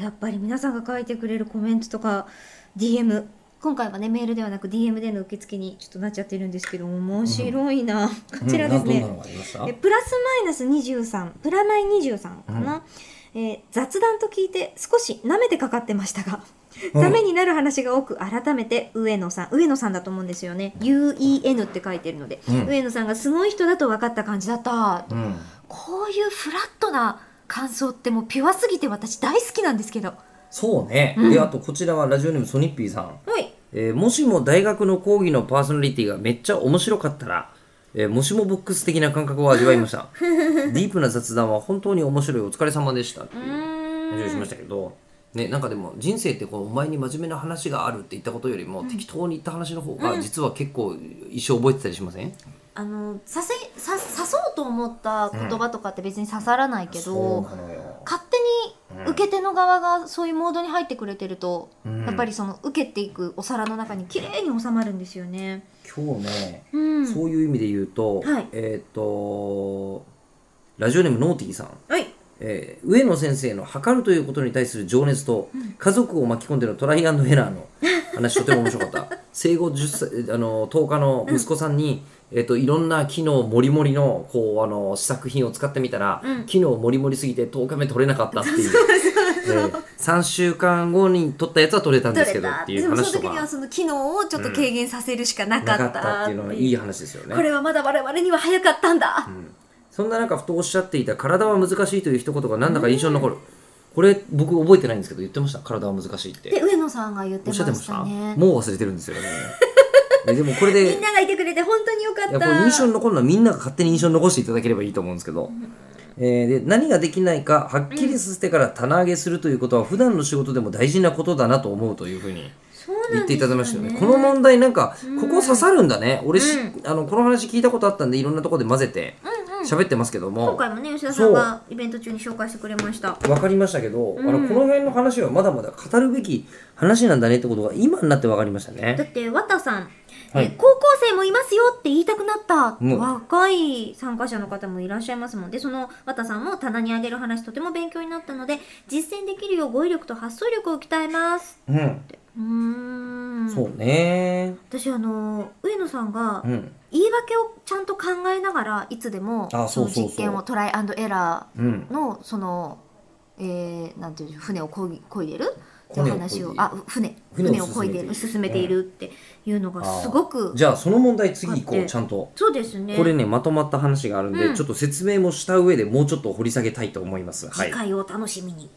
やっぱり皆さんが書いてくれるコメントとか DM 今回はねメールではなく DM での受付にちょっとなっちゃってるんですけど面白いな、こちらですね、うんプラスマイナス23プラマイ23かな、えー雑談と聞いて少し舐めてかかってましたが、うん。ためになる話が多く改めて上野さん上野さんだと思うんですよね。UEN って書いてるので、うん。上野さんがすごい人だと分かった感じだった、うん。こういうフラットな感想ってもうピュアすぎて私大好きなんですけど。そうね、うん。であとこちらはラジオネームソニッピーさん。はい。えーもしも大学の講義のパーソナリティがめっちゃ面白かったら、えーもしもボックス的な感覚を味わいました。ディープな雑談は本当に面白いお疲れ様でしたっていうう話をしましたけど、ね、なんかでも人生ってこうお前に真面目な話があるって言ったことよりも、適当に言った話の方が実は結構一生覚えてたりしません、あのさせさ刺そうと思った言葉とかって別に刺さらないけど、勝手に受け手の側がそういうモードに入ってくれてると、うん。やっぱりその受けていくお皿の中に綺麗に収まるんですよね。今日ね、うん、そういう意味で言うと、はい。えっ、とラジオネームノーティーさん。はい。えー上野先生の測るということに対する情熱と、家族を巻き込んでのトライアンドエラーの話とても面白かった生後10歳あの10日の息子さんに、えー、といろんな機能もりもりのこうあの試作品を使ってみたら、うん。機能もりもりすぎて10日目取れなかったっていう。えー3週間後に取ったやつは取れたんですけどっていうでもその話と時にはかその機能をちょっと軽減させるしかなかったったっていうのはいい話ですよね。これはまだ我々には早かったんだ、そんな中ふとおっしゃっていた体は難しいという一言がなんだか印象に残る、これ僕覚えてないんですけど言ってました？体は難しいって。で上野さんが言ってましゃってましした。たねもう忘れてるんですよ。ねえでもこれでみんながいてくれて本当によかっいやたこれ印象に残るのはみんなが勝手に印象に残していただければいいと思うんですけど、えーで何ができないかはっきりさせてから棚上げするということは普段の仕事でも大事なことだなと思うというふうにそうなんですよね。言っていただきましたよね。この問題なんかここ刺さるんだね、俺し、あのこの話聞いたことあったんでいろんなところで混ぜて喋ってますけども、今回もね吉田さんがイベント中に紹介してくれました。分かりましたけど、あのこの辺の話はまだまだ語るべき話なんだねってことが今になって分かりましただね。って綿さん、はい。え高校生もいますよって言いたくなった、うん。若い参加者の方もいらっしゃいますもん。でその綿さんも棚にあげる話とても勉強になったので実践できるよう語彙力と発想力を鍛えます。うん、うーん。そうね。私あの上野さんがうん、言い訳をちゃんと考えながらいつでもあその実験をトライアンドエラうん。ー、のその、えー、なんていうの船をこいこいでる？っていう話を。あ船。船をこいで進めている。進めているっていうのがすごくじゃあその問題次行こうちゃんと。そうですね。これねまとまった話があるんで、うん。ちょっと説明もした上でもうちょっと掘り下げたいと思います。はい。次回をお楽しみに